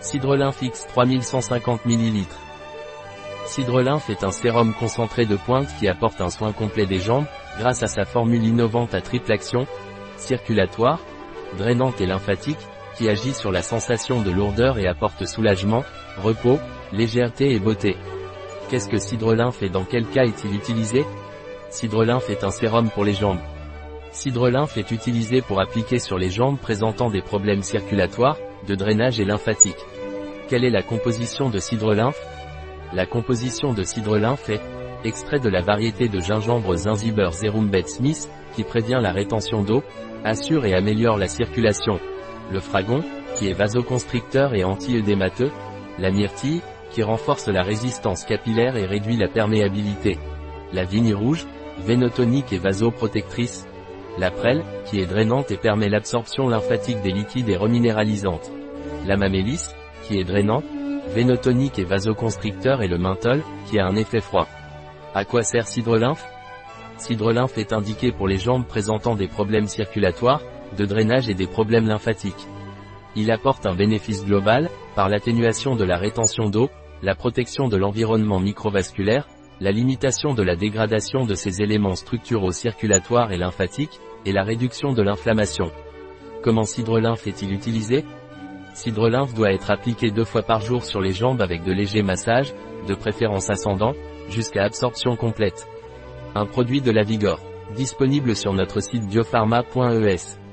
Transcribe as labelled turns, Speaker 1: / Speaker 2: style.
Speaker 1: Cidrelinf X 3150 ml. Cidrelinf est un sérum concentré de pointe qui apporte un soin complet des jambes, grâce à sa formule innovante à triple action, circulatoire, drainante et lymphatique, qui agit sur la sensation de lourdeur et apporte soulagement, repos, légèreté et beauté. Qu'est-ce que Cidrelinf et dans quel cas est-il utilisé? Cidrelinf est un sérum pour les jambes. Cidrelinf est utilisé pour appliquer sur les jambes présentant des problèmes circulatoires, de drainage et lymphatique. Quelle est la composition de cidre-lymphe La composition de cidre-lymphe est extrait de la variété de gingembre Zinziber Zerumbet Smith, qui prévient la rétention d'eau, assure et améliore la circulation. Le fragon, qui est vasoconstricteur et anti-œdémateux. La myrtille, qui renforce la résistance capillaire et réduit la perméabilité. La vigne rouge, vénotonique et vasoprotectrice. La prêle, qui est drainante et permet l'absorption lymphatique des liquides et reminéralisante. La mamélis, qui est drainant, vénotonique et vasoconstricteur et le menthol, qui a un effet froid. À quoi sert Cidrelinf Cidrelinf est indiqué pour les jambes présentant des problèmes circulatoires, de drainage et des problèmes lymphatiques. Il apporte un bénéfice global, par l'atténuation de la rétention d'eau, la protection de l'environnement microvasculaire, la limitation de la dégradation de ces éléments structuraux circulatoires et lymphatiques, et la réduction de l'inflammation. Comment Cidrelinf est-il utilisé? Cidrelinf doit être appliqué deux fois par jour sur les jambes avec de légers massages, de préférence ascendant, jusqu'à absorption complète. Un produit de la Vigor. Disponible sur notre site biopharma.es.